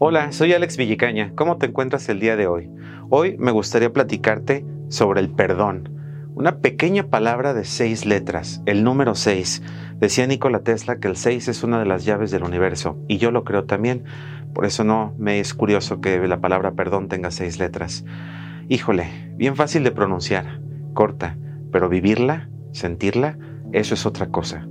Hola, soy Alex Villicaña. ¿Cómo te encuentras el día de hoy? Hoy me gustaría platicarte sobre el perdón. Una pequeña palabra de seis letras, el número seis. Decía Nikola Tesla que el seis es una de las llaves del universo y yo lo creo también. Por eso no me es curioso que la palabra perdón tenga seis letras. Híjole, bien fácil de pronunciar, corta, pero vivirla, sentirla, eso es otra cosa.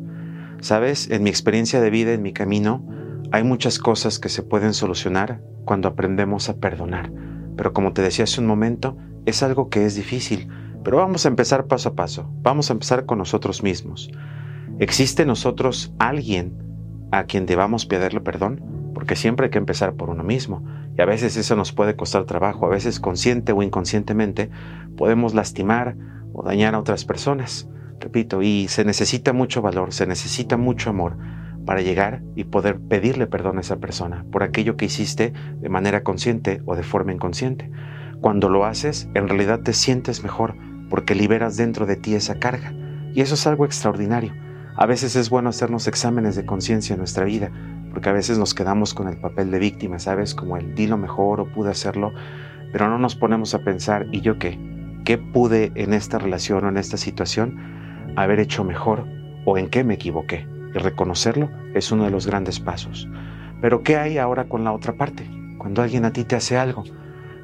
Sabes, en mi experiencia de vida, en mi camino, hay muchas cosas que se pueden solucionar cuando aprendemos a perdonar, pero como te decía hace un momento, es algo que es difícil, pero vamos a empezar paso a paso, vamos a empezar con nosotros mismos. ¿Existe nosotros alguien a quien debamos pedirle perdón? Porque siempre hay que empezar por uno mismo, y a veces eso nos puede costar trabajo, a veces consciente o inconscientemente podemos lastimar o dañar a otras personas. Repito, y se necesita mucho valor, se necesita mucho amor para llegar y poder pedirle perdón a esa persona por aquello que hiciste de manera consciente o de forma inconsciente. Cuando lo haces, en realidad te sientes mejor porque liberas dentro de ti esa carga. Y eso es algo extraordinario. A veces es bueno hacernos exámenes de conciencia en nuestra vida, porque a veces nos quedamos con el papel de víctima, ¿sabes? Como el di lo mejor o pude hacerlo, pero no nos ponemos a pensar, ¿y yo qué? ¿Qué pude en esta relación o en esta situación haber hecho mejor o en qué me equivoqué? Y reconocerlo es uno de los grandes pasos. Pero ¿qué hay ahora con la otra parte? Cuando alguien a ti te hace algo,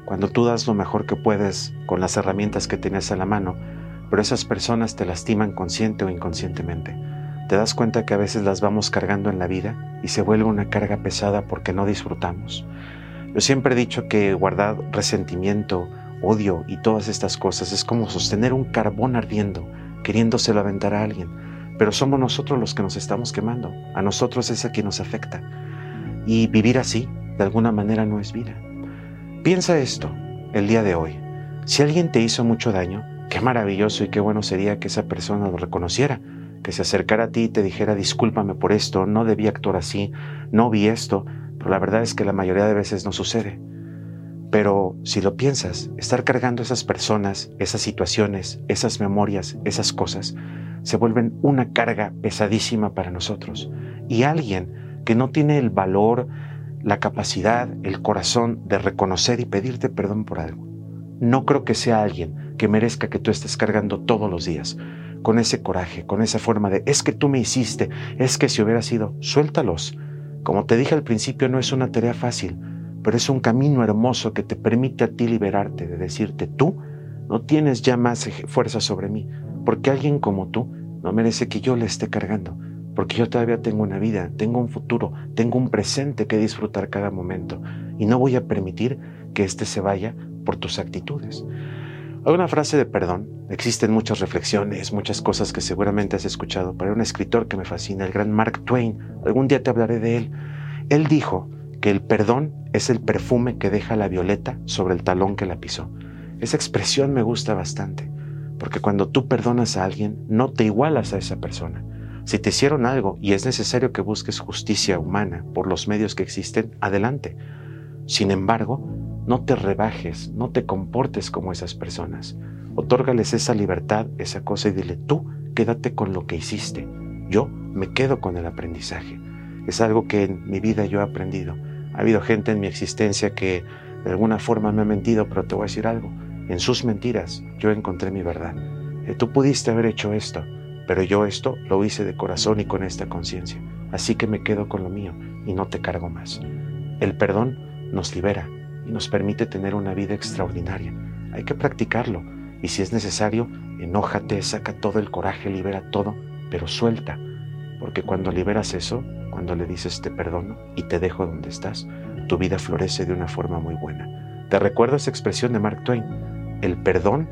cuando tú das lo mejor que puedes con las herramientas que tienes a la mano, pero esas personas te lastiman consciente o inconscientemente. Te das cuenta que a veces las vamos cargando en la vida y se vuelve una carga pesada porque no disfrutamos. Yo siempre he dicho que guardar resentimiento, odio y todas estas cosas es como sostener un carbón ardiendo, queriéndoselo aventar a alguien pero somos nosotros los que nos estamos quemando. A nosotros es a quien nos afecta. Y vivir así, de alguna manera, no es vida. Piensa esto el día de hoy. Si alguien te hizo mucho daño, qué maravilloso y qué bueno sería que esa persona lo reconociera, que se acercara a ti y te dijera discúlpame por esto, no debí actuar así, no vi esto, pero la verdad es que la mayoría de veces no sucede. Pero si lo piensas, estar cargando esas personas, esas situaciones, esas memorias, esas cosas, se vuelven una carga pesadísima para nosotros. Y alguien que no tiene el valor, la capacidad, el corazón de reconocer y pedirte perdón por algo. No creo que sea alguien que merezca que tú estés cargando todos los días con ese coraje, con esa forma de es que tú me hiciste, es que si hubiera sido, suéltalos. Como te dije al principio, no es una tarea fácil, pero es un camino hermoso que te permite a ti liberarte de decirte tú no tienes ya más fuerza sobre mí, porque alguien como tú no merece que yo le esté cargando, porque yo todavía tengo una vida, tengo un futuro, tengo un presente que disfrutar cada momento y no voy a permitir que éste se vaya por tus actitudes. Hay una frase de perdón, existen muchas reflexiones, muchas cosas que seguramente has escuchado, pero hay un escritor que me fascina, el gran Mark Twain, algún día te hablaré de él. Él dijo que el perdón es el perfume que deja la violeta sobre el talón que la pisó. Esa expresión me gusta bastante. Porque cuando tú perdonas a alguien, no te igualas a esa persona. Si te hicieron algo y es necesario que busques justicia humana por los medios que existen, adelante. Sin embargo, no te rebajes, no te comportes como esas personas. Otórgales esa libertad, esa cosa y dile, tú quédate con lo que hiciste. Yo me quedo con el aprendizaje. Es algo que en mi vida yo he aprendido. Ha habido gente en mi existencia que de alguna forma me ha mentido, pero te voy a decir algo. En sus mentiras yo encontré mi verdad. Eh, tú pudiste haber hecho esto, pero yo esto lo hice de corazón y con esta conciencia. Así que me quedo con lo mío y no te cargo más. El perdón nos libera y nos permite tener una vida extraordinaria. Hay que practicarlo y si es necesario, enójate, saca todo el coraje, libera todo, pero suelta. Porque cuando liberas eso, cuando le dices te perdono y te dejo donde estás, tu vida florece de una forma muy buena. Te recuerdo esa expresión de Mark Twain, el perdón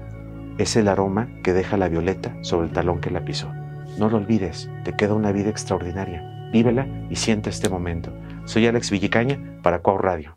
es el aroma que deja la violeta sobre el talón que la pisó. No lo olvides, te queda una vida extraordinaria. Vívela y siente este momento. Soy Alex Villicaña para Cuau Radio.